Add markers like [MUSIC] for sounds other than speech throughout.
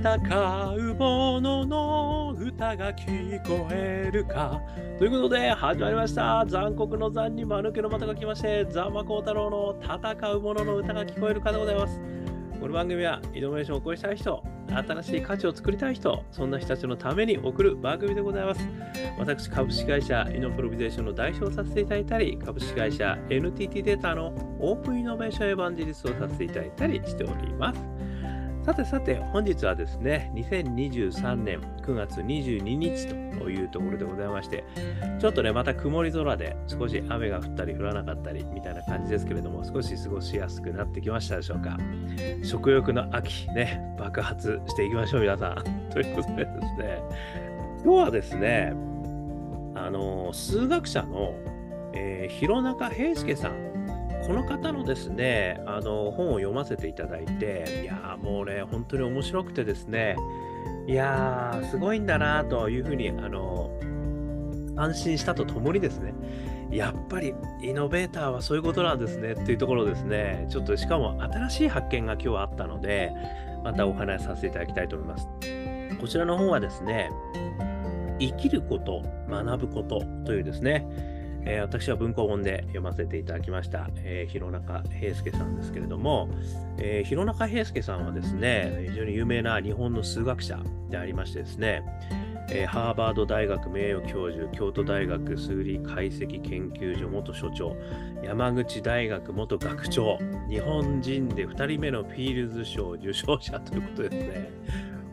戦う者の歌が聞こえるか。ということで、始まりました。残酷の残に間抜けの股が来まして、ザンマコウタロウの戦う者の歌が聞こえるかでございます。この番組は、イノベーションを起こしたい人、新しい価値を作りたい人、そんな人たちのために送る番組でございます。私、株式会社イノプロビゼーションの代表をさせていただいたり、株式会社 NTT データのオープンイノベーションエヴァンジリストをさせていただいたりしております。さてさて、本日はですね、2023年9月22日というところでございまして、ちょっとね、また曇り空で少し雨が降ったり降らなかったりみたいな感じですけれども、少し過ごしやすくなってきましたでしょうか。食欲の秋、ね、爆発していきましょう、皆さん。[LAUGHS] ということでですね、今日はですね、あの、数学者の、えー弘中平介さん、この方のですね、あの本を読ませていただいて、いやーもうね、本当に面白くてですね、いやー、すごいんだなというふうに、あの、安心したとともにですね、やっぱりイノベーターはそういうことなんですねっていうところですね、ちょっとしかも新しい発見が今日はあったので、またお話しさせていただきたいと思います。こちらの本はですね、生きること、学ぶことというですね、えー私は文庫本で読ませていただきました、えー弘中平介さんですけれども、えー弘中平介さんはですね、非常に有名な日本の数学者でありましてですね、えーハーバード大学名誉教授、京都大学数理解析研究所元所長、山口大学元学長、日本人で2人目のフィールズ賞受賞者ということですね、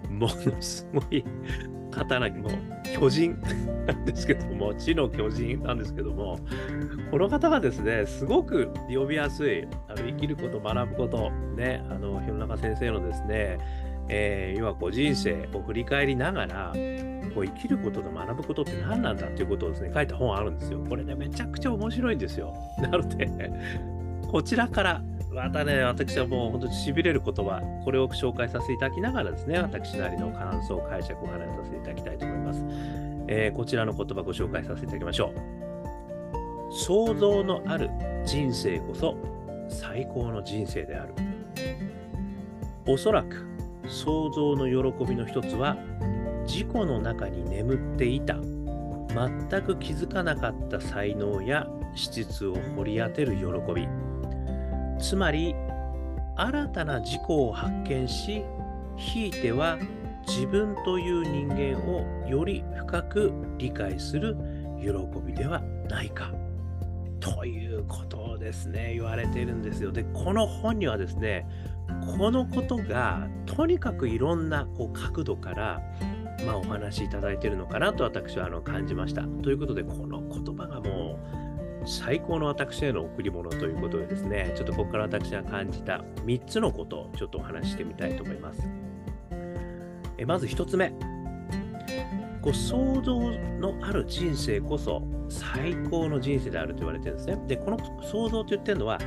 ものすごい方なも巨人 [LAUGHS] なんですけども、知の巨人なんですけども、この方がですね、すごく呼びやすい、あの生きること、学ぶこと、ね、あの、弘中先生のですね、えー要はこう人生を振り返りながら、こう生きることと学ぶことって何なんだっていうことをですね、書いた本あるんですよ。これね、めちゃくちゃ面白いんですよ。なので、こちらから、またね、私はもう本当に痺れる言葉、これを紹介させていただきながらですね、私なりの感想、解釈をお話しさせていただきたいと思います。えーこちらの言葉ご紹介させていただきましょう。想像のある人生こそ最高の人生である。おそらく想像の喜びの一つは自己の中に眠っていた全く気づかなかった才能や資質を掘り当てる喜びつまり新たな自己を発見しひいては自分という人間をより深く理解する喜びではないか。ということをですね。言われているんですよ。でこの本にはですねこのことがとにかくいろんなこう角度から、まあ、お話しいただいているのかなと私はあの感じました。ということでこの言葉がもう最高の私への贈り物ということでですねちょっとここから私が感じた3つのことをちょっとお話ししてみたいと思います。えまず1つ目こう想像のある人生こそ最高の人生であると言われてるんですね。でこの想像と言ってるのは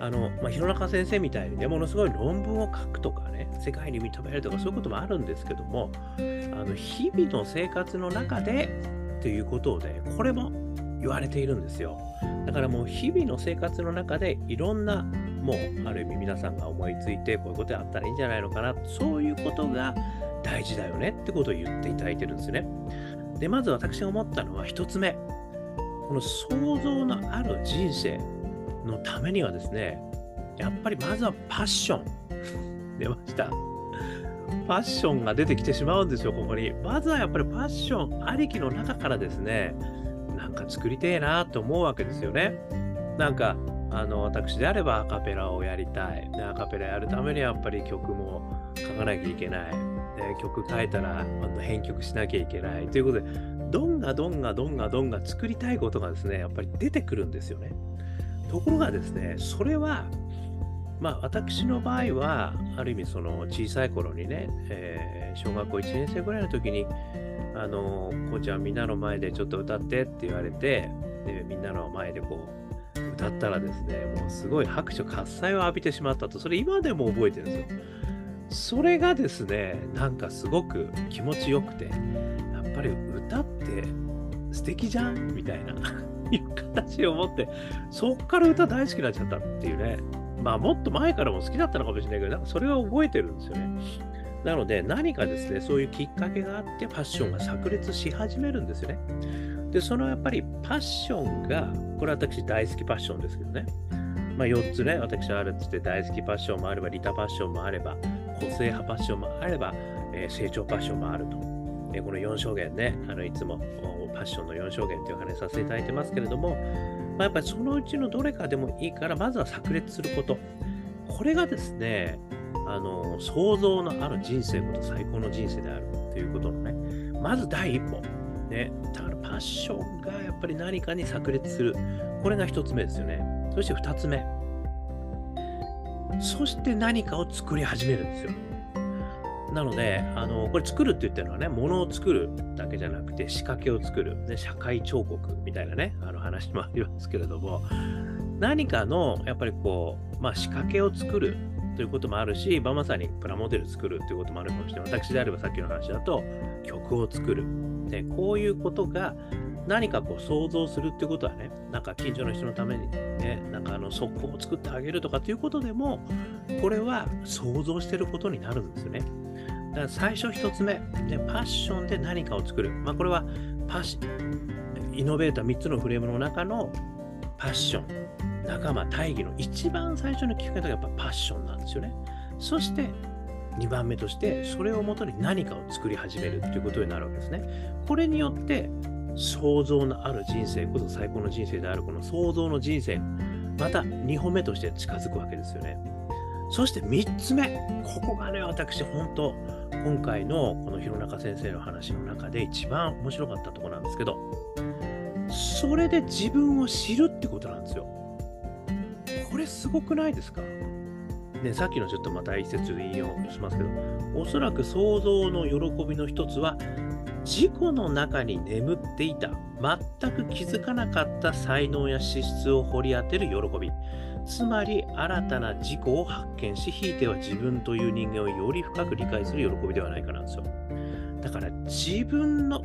あの、まあ、弘中先生みたいにね、ものすごい論文を書くとかね、世界に認めるとか、そういうこともあるんですけども、あの日々の生活の中でっていうことをね、これも言われているんですよ。だからもう日々の生活の中でいろんな、もうある意味皆さんが思いついて、こういうことやったらいいんじゃないのかな、そういうことが大事だよねってことを言っていただいてるんですね。で、まず私が思ったのは一つ目、この想像のある人生のためにはですね、やっぱりまずはパッション。[LAUGHS] 出ました。パッションが出てきてしまうんですよ、ここに。まずはやっぱりパッションありきの中からですね、なんか作りてえなと思うわけですよね。なんか、あの、私であればアカペラをやりたい。でアカペラやるためにはやっぱり曲も書かなきゃいけない。で曲書いたらあの編曲しなきゃいけない。ということで、どんがどんがどんがどんが作りたいことがですね、やっぱり出てくるんですよね。ところがですね、それは、まあ私の場合は、ある意味その小さい頃にね、えー小学校1年生ぐらいの時に、あの、こうちゃんみんなの前でちょっと歌ってって言われて、でみんなの前でこう、歌ったらですね、もうすごい拍手喝采を浴びてしまったと、それ今でも覚えてるんですよ。それがですね、なんかすごく気持ちよくて、やっぱり歌って素敵じゃんみたいな [LAUGHS] いう形を持って、そっから歌大好きになっちゃったっていうね。まあもっと前からも好きだったのかもしれないけど、なんかそれは覚えてるんですよね。なので何かですね、そういうきっかけがあってファッションが炸裂し始めるんですよね。で、そのやっぱりパッションが、これ私大好きパッションですけどね。まあ、4つね、私あるっつって大好きパッションもあれば、リタパッションもあれば、個性派パッションもあれば、えー、成長パッションもあると。えー、この4証言ね、あのいつもパッションの4証言という話させていただいてますけれども、まあ、やっぱりそのうちのどれかでもいいから、まずは炸裂すること。これがですね、あの想像のある人生こと最高の人生であるということのね、まず第一歩。ね、だからパッションがやっぱり何かに炸裂する。これが一つ目ですよね。そして二つ目。そして何かを作り始めるんですよ。なので、あのこれ作るって言ってるのはね、ものを作るだけじゃなくて仕掛けを作る、ね、社会彫刻みたいなね、あの話もありますけれども、何かのやっぱりこう、まあ、仕掛けを作るということもあるし、まあ、まさにプラモデル作るということもあるかもしれない。私であればさっきの話だと曲を作る。でこういうことが何かこう想像するってことはね、なんか近所の人のためにね、なんかあの速攻を作ってあげるとかっていうことでも、これは想像してることになるんですよね。だから最初1つ目、ね、パッションで何かを作る。まあ、これはパッシイノベーター3つのフレームの中のパッション、仲間、大義の一番最初のきっかけがやっぱパッションなんですよね。そして2番目として、それをもとに何かを作り始めるということになるわけですね。これによって、想像のある人生こそ最高の人生であるこの想像の人生、また2歩目として近づくわけですよね。そして3つ目、ここがね、私、本当、今回のこの弘中先生の話の中で一番面白かったとこなんですけど、それで自分を知るってことなんですよ。これすごくないですか？ね、さっきのちょっとまた一節引用しますけど、おそらく想像の喜びの一つは、自己の中に眠っていた、全く気づかなかった才能や資質を掘り当てる喜び。つまり、新たな自己を発見し、ひいては自分という人間をより深く理解する喜びではないかなんですよ。だから、自分の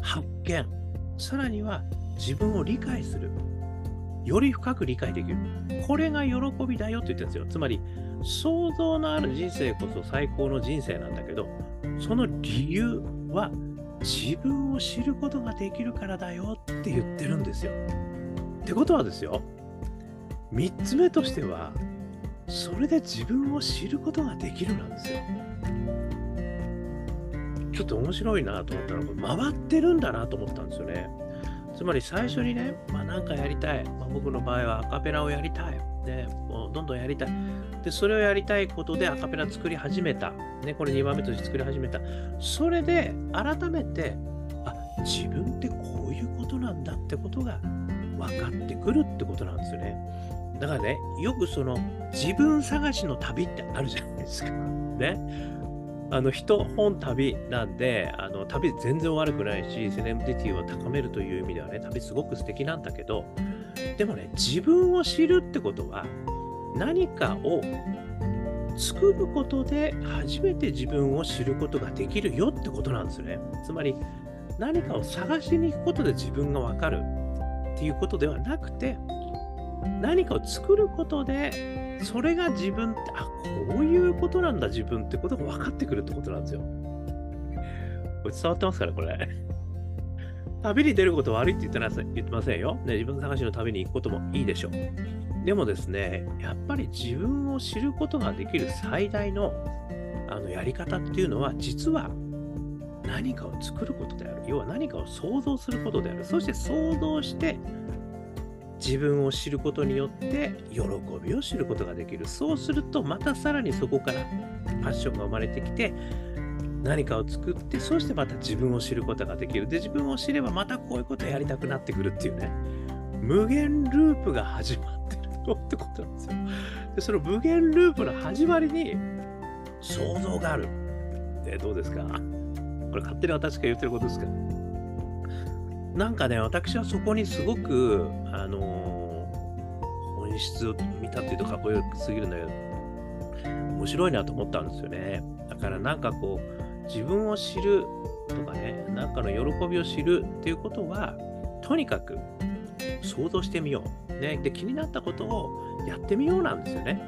発見、さらには自分を理解する。より深く理解できる。これが喜びだよって言ってるんですよ。つまり、想像のある人生こそ最高の人生なんだけど、その理由は自分を知ることができるからだよって言ってるんですよ。ってことはですよ、3つ目としては、それで自分を知ることができるなんですよ。ちょっと面白いなと思ったら、回ってるんだなと思ったんですよね。つまり最初にね、まあ、なんかやりたい、まあ、僕の場合はアカペラをやりたい、ね、もうどんどんやりたい。で、それをやりたいことでアカペラ作り始めた。ね、これ2番目として作り始めた。それで改めて、あ、自分ってこういうことなんだってことが分かってくるってことなんですよね。だからね、よくその自分探しの旅ってあるじゃないですか。ね。あの人本旅なんで、あの旅全然悪くないし、セレブディティを高めるという意味ではね、旅すごく素敵なんだけど、でもね、自分を知るってことは、何かを作ることで初めて自分を知ることができるよってことなんですね。つまり、何かを探しに行くことで自分がわかるっていうことではなくて、何かを作ることでそれが自分って、あ、こういうことなんだ、自分ってことが分かってくるってことなんですよ。これ伝わってますから、これ。[LAUGHS] 旅に出ること悪いって言ってな言ってませんよ。ね、自分探しの旅に行くこともいいでしょう。でもですね、やっぱり自分を知ることができる最大のあのやり方っていうのは、実は何かを作ることである。要は何かを想像することである。そして想像して自分を知ることによって喜びを知ることができる。そうするとまたさらにそこからパッションが生まれてきて何かを作ってそしてまた自分を知ることができる。で自分を知ればまたこういうことをやりたくなってくるっていうね無限ループが始まってるよってことなんですよ。でその無限ループの始まりに想像がある。でどうですか？これ勝手に私が言ってることですかなんかね、私はそこにすごく、あのー、本質を見たっていうとかっこよすぎるんだけど、面白いなと思ったんですよね。だからなんかこう、自分を知るとかね、なんかの喜びを知るっていうことは、とにかく想像してみよう。ね、で気になったことをやってみようなんですよね。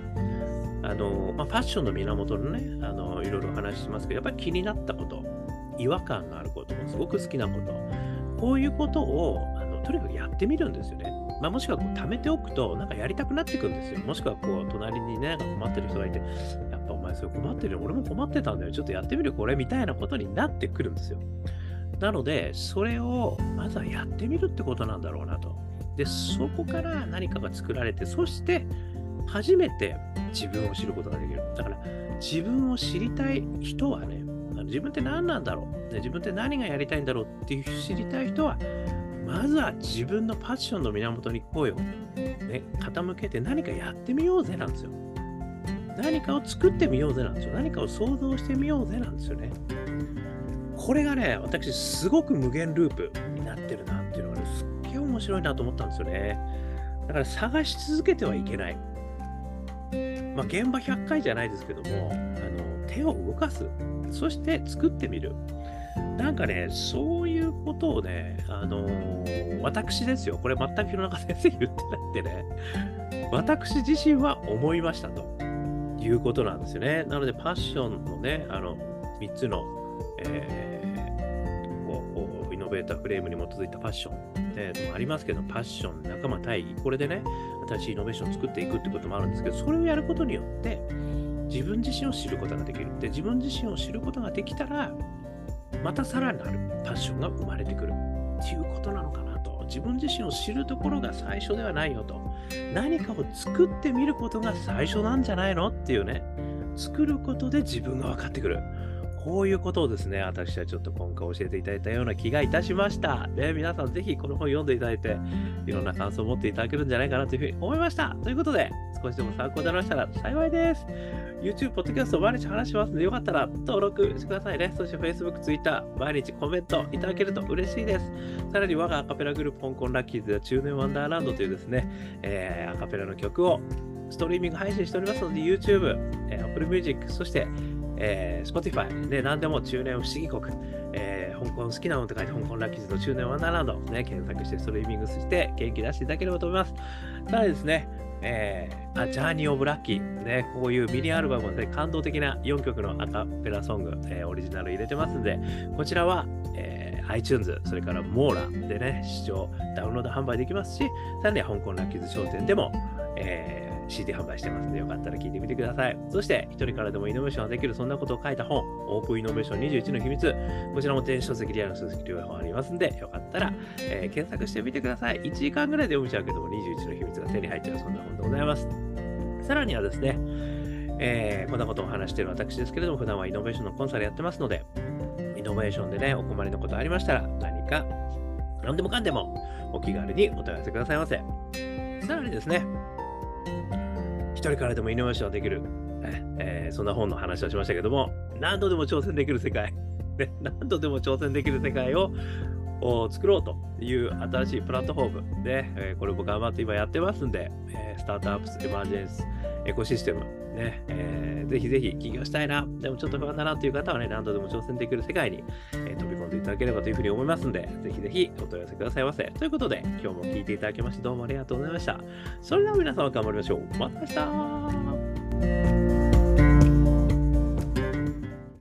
あの、まあ、ファッションの源のね、あの、いろいろお話ししますけど、やっぱり気になったこと、違和感があること、すごく好きなこと、こういうことを、あのとにかくやってみるんですよね。まあ、もしくはこう貯めておくと、なんかやりたくなってくるんですよ。もしくはこう、隣にね、なんか困ってる人がいて、やっぱお前それ困ってるよ。俺も困ってたんだよ。ちょっとやってみるこれみたいなことになってくるんですよ。なので、それをまずはやってみるってことなんだろうなと。で、そこから何かが作られて、そして初めて自分を知ることができる。だから、自分を知りたい人はね、自分って何なんだろう、自分って何がやりたいんだろうっていう知りたい人は、まずは自分のパッションの源に声を、ね、傾けて何かやってみようぜなんですよ。何かを作ってみようぜなんですよ。何かを想像してみようぜなんですよね。これがね、私、すごく無限ループになってるなっていうのがね、すっげえ面白いなと思ったんですよね。だから探し続けてはいけない。まあ、現場100回じゃないですけども、あの手を動かす。そして作ってみる。なんかね、そういうことをね、あのー、私ですよ。これ全く弘中先生言ってなくてね、私自身は思いましたということなんですよね。なので、パッションのね、あの、3つの、えー、こうイノベーターフレームに基づいたファッションってありますけど、パッション、仲間大義、これでね、新しいイノベーションを作っていくってこともあるんですけど、それをやることによって、自分自身を知ることができる。で、自分自身を知ることができたら、またさらなるパッションが生まれてくるっていうことなのかなと。自分自身を知るところが最初ではないよと。何かを作ってみることが最初なんじゃないの？っていうね。作ることで自分が分かってくる。こういうことをですね、私はちょっと今回教えていただいたような気がいたしました。ね、皆さんぜひこの本読んでいただいて、いろんな感想を持っていただけるんじゃないかなというふうに思いました。ということで、少しでも参考になりましたら幸いです。YouTube、ポッドキャスト毎日話しますので、よかったら登録してくださいね。そして Facebook、Twitter、毎日コメントいただけると嬉しいです。さらに我がアカペラグループ、香港ラッキーズでは中年ワンダーランドというですね、えー、アカペラの曲をストリーミング配信しておりますので、YouTube、えー、Apple Music、そしてえー、Spotify で何でも中年不思議国、えー、香港好きなものと書いて香港ラッキーズの中年ワンダーランド、ね、検索してストリーミングして元気出していただければと思います。さらにですね、えー、あジャーニー・オブ・ラッキー、ね、こういうミニアルバムで、感動的な4曲のアカペラソング、えー、オリジナル入れてますんで、こちらは、えー、iTunes、それからモーラでね、視聴、ダウンロード販売できますし、さらには香港ラッキーズ商店でも、えー CD 販売してますので、よかったら聞いてみてください。そして、一人からでもイノベーションができる、そんなことを書いた本、オープンイノベーション21の秘密、こちらも電子書籍リアル書籍両方ありますんで、よかったら、えー、検索してみてください。1時間ぐらいで読めちゃうけども、21の秘密が手に入っちゃう、そんな本でございます。さらにはですね、えー、こんなことを話している私ですけれども、普段はイノベーションのコンサルやってますので、イノベーションでね、お困りのことありましたら、何か、何でもかんでも、お気軽にお問い合わせくださいませ。さらにですね、一人からでもイノベーションできる、えー、そんな本の話をしましたけども、何度でも挑戦できる世界、ね、何度でも挑戦できる世界を作ろうという新しいプラットフォーム。で、えー、これも頑張って今やってますんで、えー、スタートアップスエマージェンスエコシステム、ね、えー、ぜひぜひ起業したいな、でもちょっと不安だなという方はね、何度でも挑戦できる世界に、えー、飛び込んでいただければというふうに思いますので、ぜひぜひお問い合わせくださいませ。ということで、今日も聞いていただきましてどうもありがとうございました。それでは皆様頑張りましょう。また明日